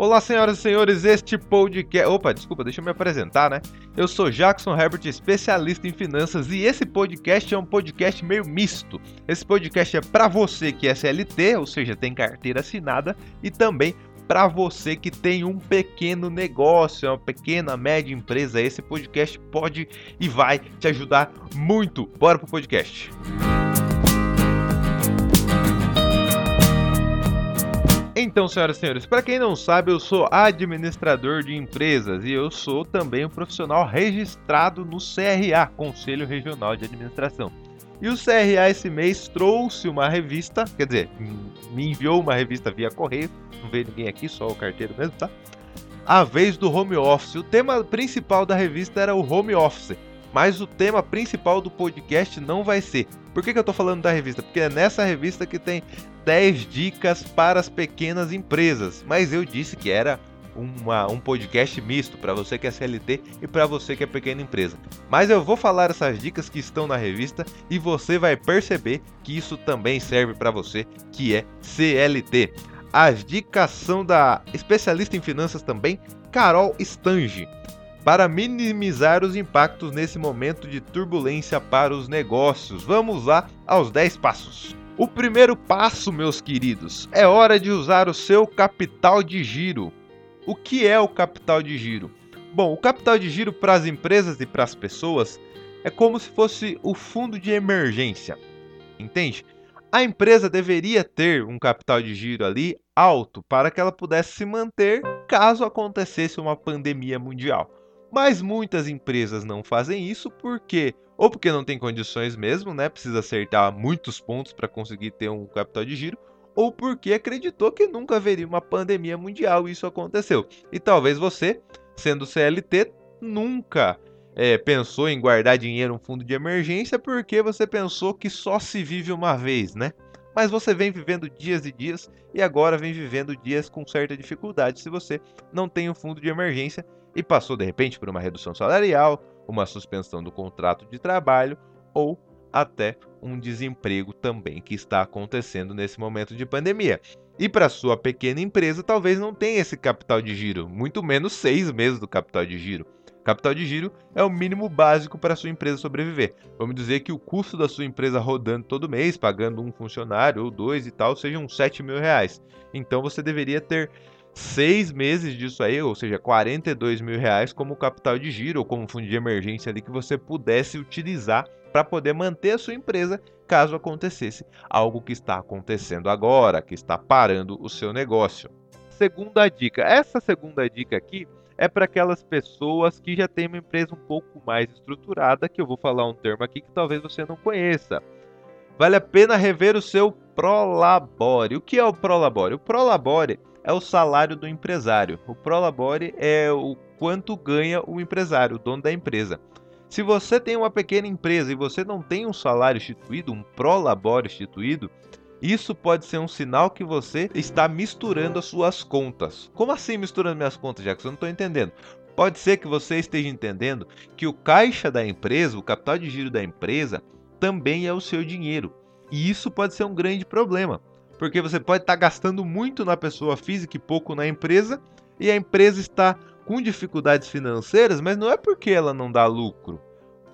Olá, senhoras e senhores, este podcast. Opa, desculpa, deixa eu me apresentar, né? Eu sou Jackson Herbert, especialista em finanças, e esse podcast é um podcast meio misto. Esse podcast é para você que é CLT, ou seja, tem carteira assinada, e também para você que tem um pequeno negócio, uma pequena, média empresa. Esse podcast pode e vai te ajudar muito. Bora pro podcast. Música Então, senhoras e senhores, para quem não sabe, eu sou administrador de empresas e eu sou também um profissional registrado no CRA, Conselho Regional de Administração. E o CRA esse mês trouxe uma revista, quer dizer, me enviou uma revista via correio, não veio ninguém aqui, só o carteiro mesmo, tá? A vez do home office. O tema principal da revista era o home office, mas o tema principal do podcast não vai ser. Por que, que eu tô falando da revista? Porque é nessa revista que tem 10 dicas para as pequenas empresas, mas eu disse que era uma, um podcast misto para você que é CLT e para você que é pequena empresa. Mas eu vou falar essas dicas que estão na revista e você vai perceber que isso também serve para você que é CLT. As dicas são da especialista em finanças também, Carol Stange, para minimizar os impactos nesse momento de turbulência para os negócios. Vamos lá aos 10 passos. O primeiro passo, meus queridos, é hora de usar o seu capital de giro. O que é o capital de giro? Bom, o capital de giro para as empresas e para as pessoas é como se fosse o fundo de emergência. Entende? A empresa deveria ter um capital de giro ali alto para que ela pudesse se manter caso acontecesse uma pandemia mundial. Mas muitas empresas não fazem isso porque ou porque não tem condições mesmo, né? Precisa acertar muitos pontos para conseguir ter um capital de giro, ou porque acreditou que nunca haveria uma pandemia mundial e isso aconteceu. E talvez você, sendo CLT, nunca é, pensou em guardar dinheiro em um fundo de emergência porque você pensou que só se vive uma vez, né? Mas você vem vivendo dias e dias e agora vem vivendo dias com certa dificuldade se você não tem um fundo de emergência e passou de repente por uma redução salarial, uma suspensão do contrato de trabalho ou até um desemprego também que está acontecendo nesse momento de pandemia. E para sua pequena empresa, talvez não tenha esse capital de giro, muito menos seis meses do capital de giro. Capital de giro é o mínimo básico para sua empresa sobreviver. Vamos dizer que o custo da sua empresa rodando todo mês, pagando um funcionário ou dois e tal, sejam 7 mil reais. Então você deveria ter seis meses disso aí, ou seja, 42 mil reais como capital de giro ou como fundo de emergência ali que você pudesse utilizar para poder manter a sua empresa caso acontecesse algo que está acontecendo agora, que está parando o seu negócio. Segunda dica, essa segunda dica aqui é para aquelas pessoas que já têm uma empresa um pouco mais estruturada, que eu vou falar um termo aqui que talvez você não conheça. Vale a pena rever o seu Prolabore. O que é o Prolabore? O Prolabore é o salário do empresário. O prolabore é o quanto ganha o empresário, o dono da empresa. Se você tem uma pequena empresa e você não tem um salário instituído, um prolabore instituído, isso pode ser um sinal que você está misturando as suas contas. Como assim misturando minhas contas, Jackson? Eu não estou entendendo. Pode ser que você esteja entendendo que o caixa da empresa, o capital de giro da empresa, também é o seu dinheiro. E isso pode ser um grande problema porque você pode estar tá gastando muito na pessoa física e pouco na empresa, e a empresa está com dificuldades financeiras, mas não é porque ela não dá lucro,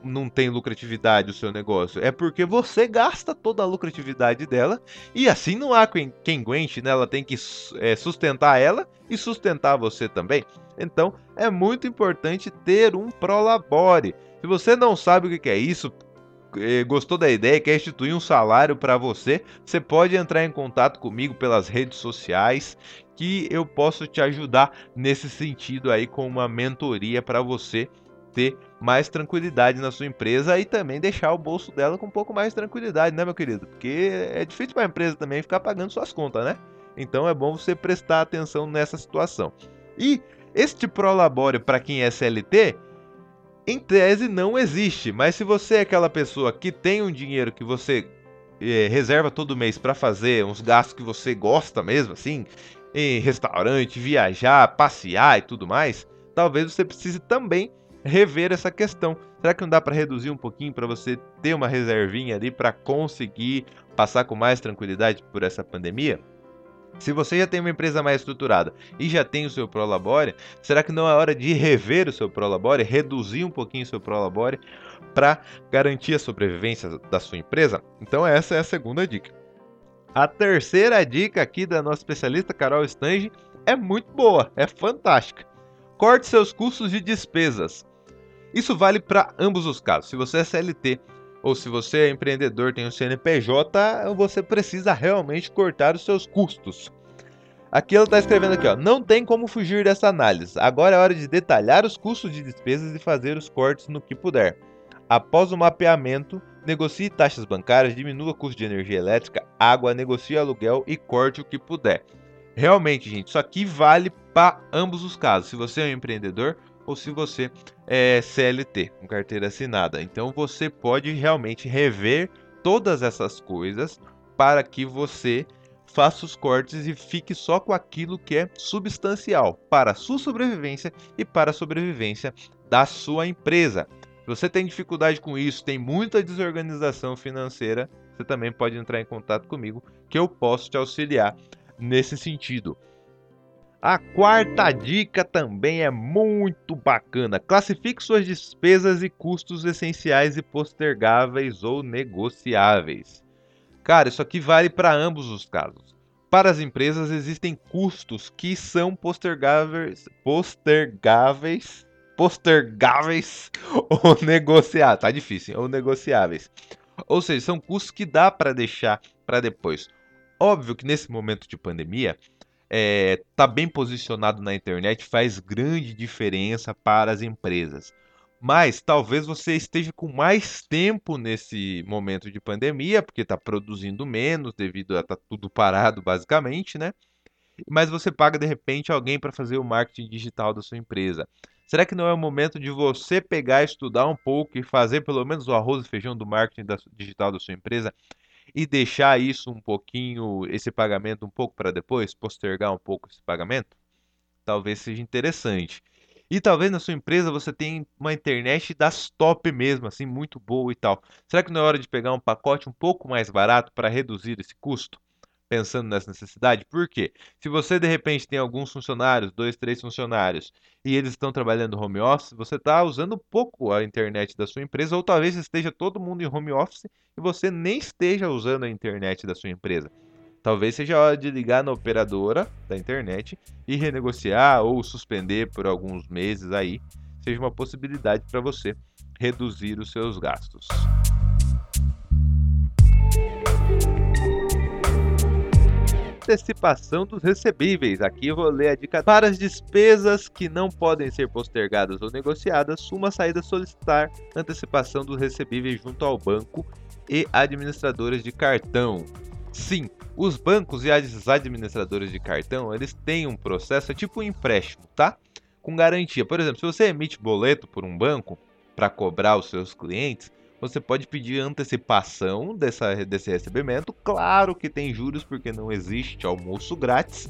não tem lucratividade o seu negócio, é porque você gasta toda a lucratividade dela e assim não há quem, quem aguente, né? Ela tem que é, sustentar ela e sustentar você também. Então é muito importante ter um prolabore. Se você não sabe o que é isso, gostou da ideia, quer instituir um salário para você, você pode entrar em contato comigo pelas redes sociais que eu posso te ajudar nesse sentido aí com uma mentoria para você ter mais tranquilidade na sua empresa e também deixar o bolso dela com um pouco mais de tranquilidade, né, meu querido? Porque é difícil para a empresa também ficar pagando suas contas, né? Então é bom você prestar atenção nessa situação. E este Prolabore para quem é CLT, em tese não existe, mas se você é aquela pessoa que tem um dinheiro que você é, reserva todo mês para fazer uns gastos que você gosta mesmo, assim, em restaurante, viajar, passear e tudo mais, talvez você precise também rever essa questão. Será que não dá para reduzir um pouquinho para você ter uma reservinha ali para conseguir passar com mais tranquilidade por essa pandemia? Se você já tem uma empresa mais estruturada e já tem o seu Prolabore, será que não é hora de rever o seu Prolabore, reduzir um pouquinho o seu Prolabore para garantir a sobrevivência da sua empresa? Então essa é a segunda dica. A terceira dica aqui da nossa especialista Carol Stange é muito boa, é fantástica. Corte seus custos e despesas. Isso vale para ambos os casos. Se você é CLT ou se você é empreendedor, tem um CNPJ, você precisa realmente cortar os seus custos. Aqui ela está escrevendo aqui, ó, não tem como fugir dessa análise. Agora é hora de detalhar os custos de despesas e fazer os cortes no que puder. Após o mapeamento, negocie taxas bancárias, diminua o custo de energia elétrica, água, negocie aluguel e corte o que puder. Realmente, gente, isso aqui vale para ambos os casos. Se você é um empreendedor ou se você é CLT, com carteira assinada. Então você pode realmente rever todas essas coisas para que você faça os cortes e fique só com aquilo que é substancial para a sua sobrevivência e para a sobrevivência da sua empresa. Se você tem dificuldade com isso, tem muita desorganização financeira, você também pode entrar em contato comigo que eu posso te auxiliar nesse sentido. A quarta dica também é muito bacana. Classifique suas despesas e custos essenciais e postergáveis ou negociáveis. Cara, isso aqui vale para ambos os casos. Para as empresas existem custos que são postergáveis, postergáveis, postergáveis ou negociáveis. Tá difícil, ou negociáveis. Ou seja, são custos que dá para deixar para depois. Óbvio que nesse momento de pandemia, é, tá bem posicionado na internet faz grande diferença para as empresas. Mas talvez você esteja com mais tempo nesse momento de pandemia, porque está produzindo menos devido a tá tudo parado, basicamente, né? Mas você paga de repente alguém para fazer o marketing digital da sua empresa. Será que não é o momento de você pegar, estudar um pouco e fazer pelo menos o arroz e feijão do marketing digital da sua empresa e deixar isso um pouquinho, esse pagamento um pouco para depois, postergar um pouco esse pagamento, talvez seja interessante. E talvez na sua empresa você tenha uma internet das top mesmo, assim, muito boa e tal. Será que não é hora de pegar um pacote um pouco mais barato para reduzir esse custo? Pensando nessa necessidade. Por quê? Se você de repente tem alguns funcionários, dois, três funcionários, e eles estão trabalhando home office, você está usando pouco a internet da sua empresa, ou talvez esteja todo mundo em home office e você nem esteja usando a internet da sua empresa. Talvez seja a hora de ligar na operadora da internet e renegociar ou suspender por alguns meses aí, seja uma possibilidade para você reduzir os seus gastos. Antecipação dos recebíveis. Aqui vou ler a dica para as despesas que não podem ser postergadas ou negociadas. Uma saída solicitar antecipação dos recebíveis junto ao banco e administradoras de cartão. Sim, os bancos e as administradoras de cartão, eles têm um processo, é tipo um empréstimo, tá? Com garantia. Por exemplo, se você emite boleto por um banco para cobrar os seus clientes, você pode pedir antecipação dessa, desse recebimento. Claro que tem juros, porque não existe almoço grátis.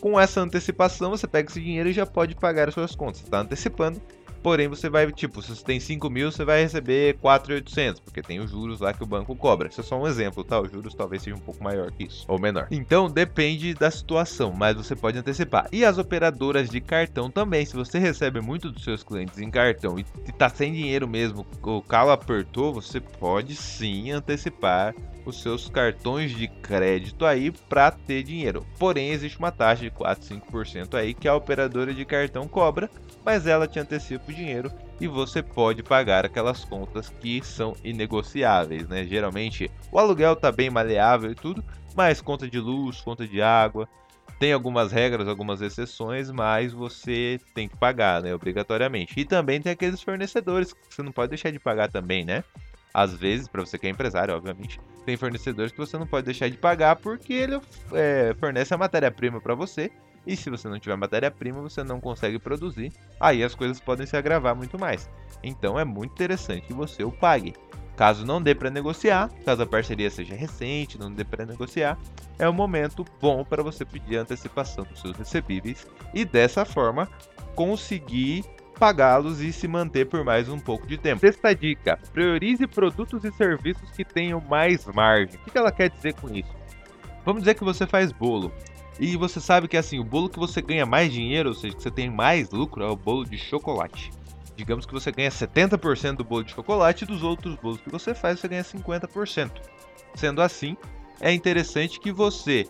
Com essa antecipação, você pega esse dinheiro e já pode pagar as suas contas. Está antecipando Porém, você vai, tipo, se você tem 5 mil, você vai receber 4,800, porque tem os juros lá que o banco cobra. Isso é só um exemplo, tá? Os juros talvez sejam um pouco maior que isso, ou menor. Então, depende da situação, mas você pode antecipar. E as operadoras de cartão também. Se você recebe muito dos seus clientes em cartão e tá sem dinheiro mesmo, o calo apertou, você pode sim antecipar os seus cartões de crédito aí para ter dinheiro. Porém, existe uma taxa de 4, 5% aí que a operadora de cartão cobra, mas ela te antecipa o dinheiro e você pode pagar aquelas contas que são inegociáveis, né? Geralmente o aluguel tá bem maleável e tudo, mas conta de luz, conta de água, tem algumas regras, algumas exceções, mas você tem que pagar, né, obrigatoriamente. E também tem aqueles fornecedores que você não pode deixar de pagar também, né? Às vezes, para você que é empresário, obviamente, tem fornecedores que você não pode deixar de pagar porque ele é, fornece a matéria-prima para você. E se você não tiver matéria-prima, você não consegue produzir. Aí as coisas podem se agravar muito mais. Então é muito interessante que você o pague. Caso não dê para negociar, caso a parceria seja recente, não dê para negociar, é um momento bom para você pedir antecipação dos seus recebíveis e dessa forma conseguir pagá-los e se manter por mais um pouco de tempo. Sexta dica: priorize produtos e serviços que tenham mais margem. O que ela quer dizer com isso? Vamos dizer que você faz bolo. E você sabe que assim, o bolo que você ganha mais dinheiro, ou seja, que você tem mais lucro, é o bolo de chocolate. Digamos que você ganha 70% do bolo de chocolate e dos outros bolos que você faz você ganha 50%. Sendo assim, é interessante que você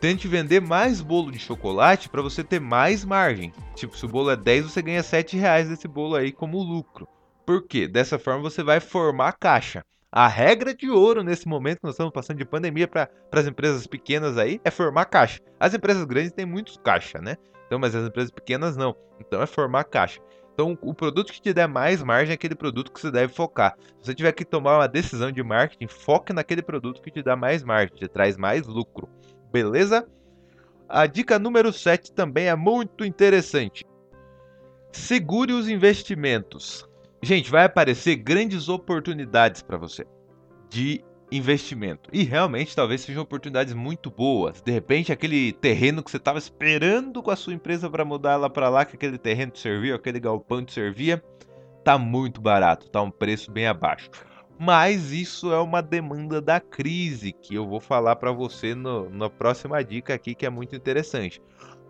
tente vender mais bolo de chocolate para você ter mais margem. Tipo, se o bolo é 10, você ganha 7 reais desse bolo aí como lucro. Por quê? Dessa forma você vai formar caixa. A regra de ouro nesse momento que nós estamos passando de pandemia para as empresas pequenas aí é formar caixa. As empresas grandes têm muitos caixa, né? Então, mas as empresas pequenas não. Então é formar caixa. Então, o produto que te der mais margem é aquele produto que você deve focar. Se você tiver que tomar uma decisão de marketing, foque naquele produto que te dá mais margem, te traz mais lucro. Beleza? A dica número 7 também é muito interessante. Segure os investimentos. Gente, vai aparecer grandes oportunidades para você de investimento. E realmente talvez sejam oportunidades muito boas. De repente, aquele terreno que você estava esperando com a sua empresa para mudar lá para lá, que aquele terreno te servia, aquele galpão te servia, tá muito barato, tá um preço bem abaixo. Mas isso é uma demanda da crise que eu vou falar para você no, na próxima dica aqui que é muito interessante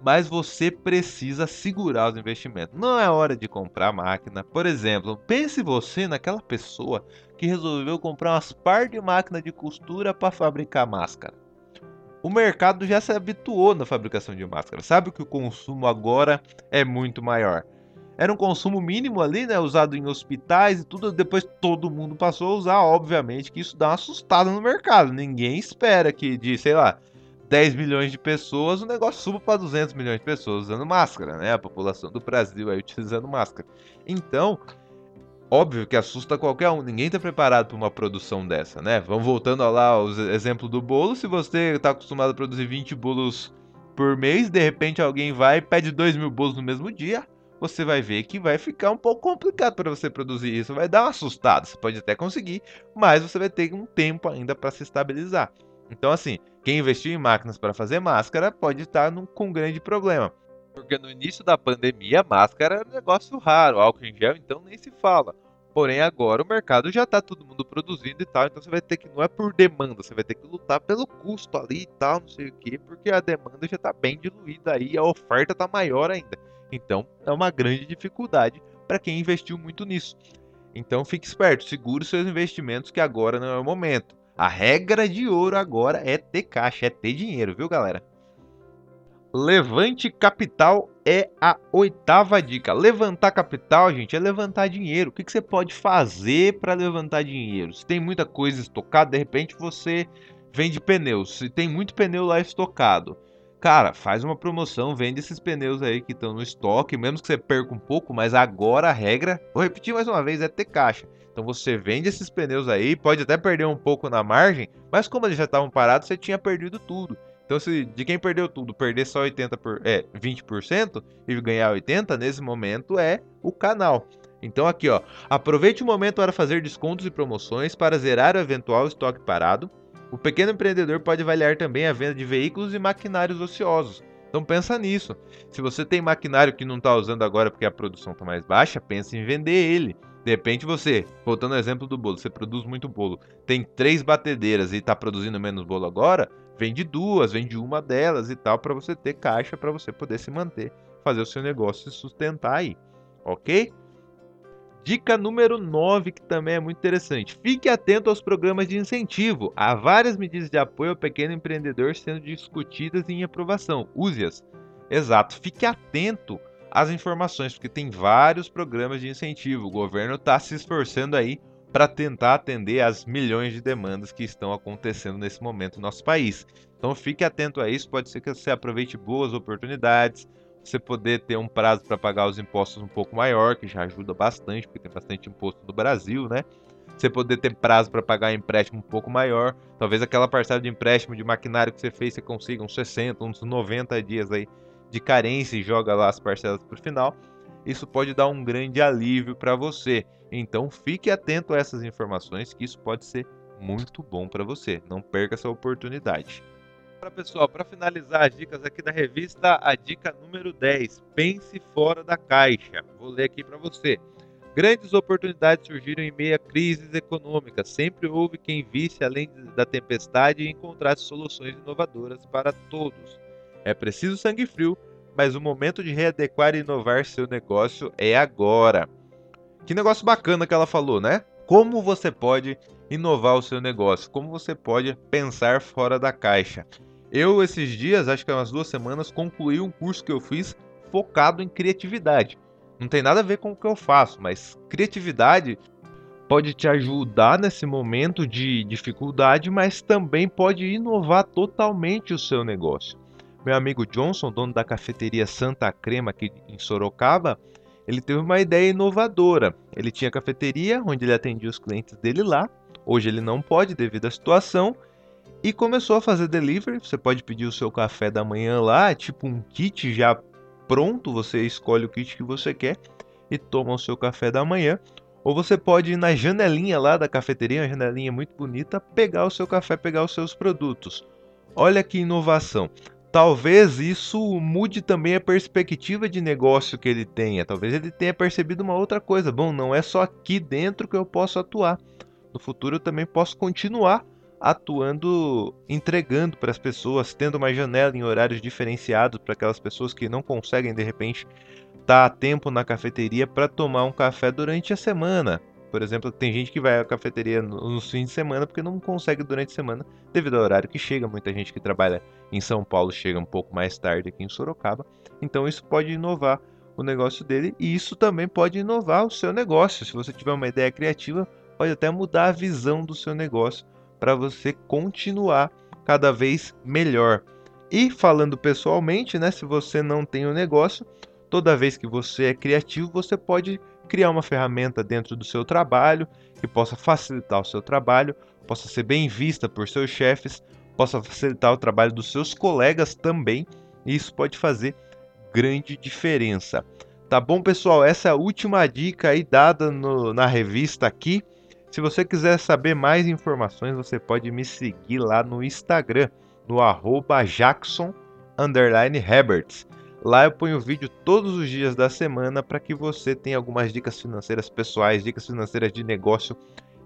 mas você precisa segurar os investimentos. Não é hora de comprar máquina. Por exemplo, pense você naquela pessoa que resolveu comprar umas par de máquina de costura para fabricar máscara. O mercado já se habituou na fabricação de máscara. Sabe que o consumo agora é muito maior. Era um consumo mínimo ali, né, usado em hospitais e tudo, depois todo mundo passou a usar, obviamente que isso dá uma assustada no mercado. Ninguém espera que de, sei lá, 10 milhões de pessoas, o negócio suba para 200 milhões de pessoas usando máscara, né? A população do Brasil aí utilizando máscara. Então, óbvio que assusta qualquer um. Ninguém está preparado para uma produção dessa, né? Vamos voltando lá ao exemplo do bolo. Se você está acostumado a produzir 20 bolos por mês, de repente alguém vai e pede 2 mil bolos no mesmo dia, você vai ver que vai ficar um pouco complicado para você produzir isso. Vai dar uma assustada. Você pode até conseguir, mas você vai ter um tempo ainda para se estabilizar. Então, assim, quem investiu em máquinas para fazer máscara pode estar num, com um grande problema. Porque no início da pandemia, máscara era um negócio raro, álcool em gel então nem se fala. Porém, agora o mercado já está todo mundo produzindo e tal, então você vai ter que, não é por demanda, você vai ter que lutar pelo custo ali e tal, não sei o que, porque a demanda já está bem diluída aí, a oferta está maior ainda. Então, é uma grande dificuldade para quem investiu muito nisso. Então, fique esperto, segure seus investimentos que agora não é o momento. A regra de ouro agora é ter caixa, é ter dinheiro, viu, galera? Levante capital é a oitava dica. Levantar capital, gente, é levantar dinheiro. O que, que você pode fazer para levantar dinheiro? Se tem muita coisa estocada, de repente você vende pneus. Se tem muito pneu lá estocado, cara, faz uma promoção, vende esses pneus aí que estão no estoque, mesmo que você perca um pouco, mas agora a regra, vou repetir mais uma vez, é ter caixa. Então você vende esses pneus aí, pode até perder um pouco na margem, mas como eles já estavam parados, você tinha perdido tudo. Então, se de quem perdeu tudo, perder só 80 por, é, 20% e ganhar 80, nesse momento é o canal. Então aqui, ó, aproveite o momento para fazer descontos e promoções para zerar o eventual estoque parado. O pequeno empreendedor pode avaliar também a venda de veículos e maquinários ociosos. Então pensa nisso. Se você tem maquinário que não está usando agora porque a produção está mais baixa, pense em vender ele. De repente você, voltando ao exemplo do bolo, você produz muito bolo, tem três batedeiras e está produzindo menos bolo agora, vende duas, vende uma delas e tal, para você ter caixa, para você poder se manter, fazer o seu negócio se sustentar aí, ok? Dica número 9, que também é muito interessante. Fique atento aos programas de incentivo. Há várias medidas de apoio ao pequeno empreendedor sendo discutidas em aprovação. Use-as. Exato. Fique atento as informações, porque tem vários programas de incentivo. O governo está se esforçando aí para tentar atender as milhões de demandas que estão acontecendo nesse momento no nosso país. Então fique atento a isso, pode ser que você aproveite boas oportunidades, você poder ter um prazo para pagar os impostos um pouco maior, que já ajuda bastante, porque tem bastante imposto no Brasil, né? Você poder ter prazo para pagar empréstimo um pouco maior, talvez aquela parcela de empréstimo de maquinário que você fez, você consiga uns 60, uns 90 dias aí de carência e joga lá as parcelas para o final, isso pode dar um grande alívio para você. Então fique atento a essas informações, que isso pode ser muito bom para você. Não perca essa oportunidade. Para pessoal, para finalizar as dicas aqui da revista, a dica número 10: pense fora da caixa. Vou ler aqui para você. Grandes oportunidades surgiram em meio a crises econômicas. Sempre houve quem visse além da tempestade e encontrasse soluções inovadoras para todos. É preciso sangue frio, mas o momento de readequar e inovar seu negócio é agora. Que negócio bacana que ela falou, né? Como você pode inovar o seu negócio, como você pode pensar fora da caixa. Eu, esses dias, acho que há umas duas semanas, concluí um curso que eu fiz focado em criatividade. Não tem nada a ver com o que eu faço, mas criatividade pode te ajudar nesse momento de dificuldade, mas também pode inovar totalmente o seu negócio. Meu amigo Johnson, dono da cafeteria Santa Crema aqui em Sorocaba, ele teve uma ideia inovadora. Ele tinha cafeteria onde ele atendia os clientes dele lá. Hoje ele não pode devido à situação e começou a fazer delivery. Você pode pedir o seu café da manhã lá, tipo um kit já pronto, você escolhe o kit que você quer e toma o seu café da manhã. Ou você pode ir na janelinha lá da cafeteria, uma janelinha muito bonita, pegar o seu café, pegar os seus produtos. Olha que inovação. Talvez isso mude também a perspectiva de negócio que ele tenha. Talvez ele tenha percebido uma outra coisa. Bom, não é só aqui dentro que eu posso atuar. No futuro eu também posso continuar atuando, entregando para as pessoas, tendo uma janela em horários diferenciados para aquelas pessoas que não conseguem de repente estar a tempo na cafeteria para tomar um café durante a semana. Por exemplo, tem gente que vai à cafeteria nos fins de semana porque não consegue durante a semana devido ao horário que chega. Muita gente que trabalha em São Paulo chega um pouco mais tarde aqui em Sorocaba. Então isso pode inovar o negócio dele e isso também pode inovar o seu negócio. Se você tiver uma ideia criativa, pode até mudar a visão do seu negócio para você continuar cada vez melhor. E falando pessoalmente, né, se você não tem um negócio, Toda vez que você é criativo, você pode criar uma ferramenta dentro do seu trabalho que possa facilitar o seu trabalho, possa ser bem vista por seus chefes, possa facilitar o trabalho dos seus colegas também, e isso pode fazer grande diferença. Tá bom, pessoal? Essa é a última dica aí dada no, na revista aqui. Se você quiser saber mais informações, você pode me seguir lá no Instagram, no arroba. Lá eu ponho vídeo todos os dias da semana para que você tenha algumas dicas financeiras pessoais, dicas financeiras de negócio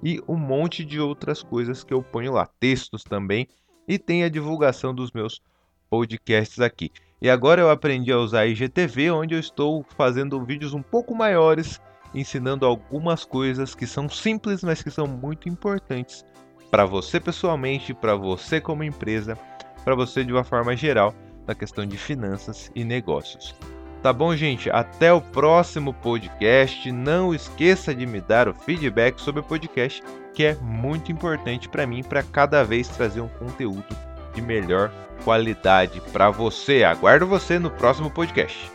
e um monte de outras coisas que eu ponho lá, textos também e tem a divulgação dos meus podcasts aqui. E agora eu aprendi a usar IGTV, onde eu estou fazendo vídeos um pouco maiores, ensinando algumas coisas que são simples, mas que são muito importantes para você pessoalmente, para você como empresa, para você de uma forma geral na questão de finanças e negócios. Tá bom, gente? Até o próximo podcast. Não esqueça de me dar o feedback sobre o podcast, que é muito importante para mim para cada vez trazer um conteúdo de melhor qualidade para você. Aguardo você no próximo podcast.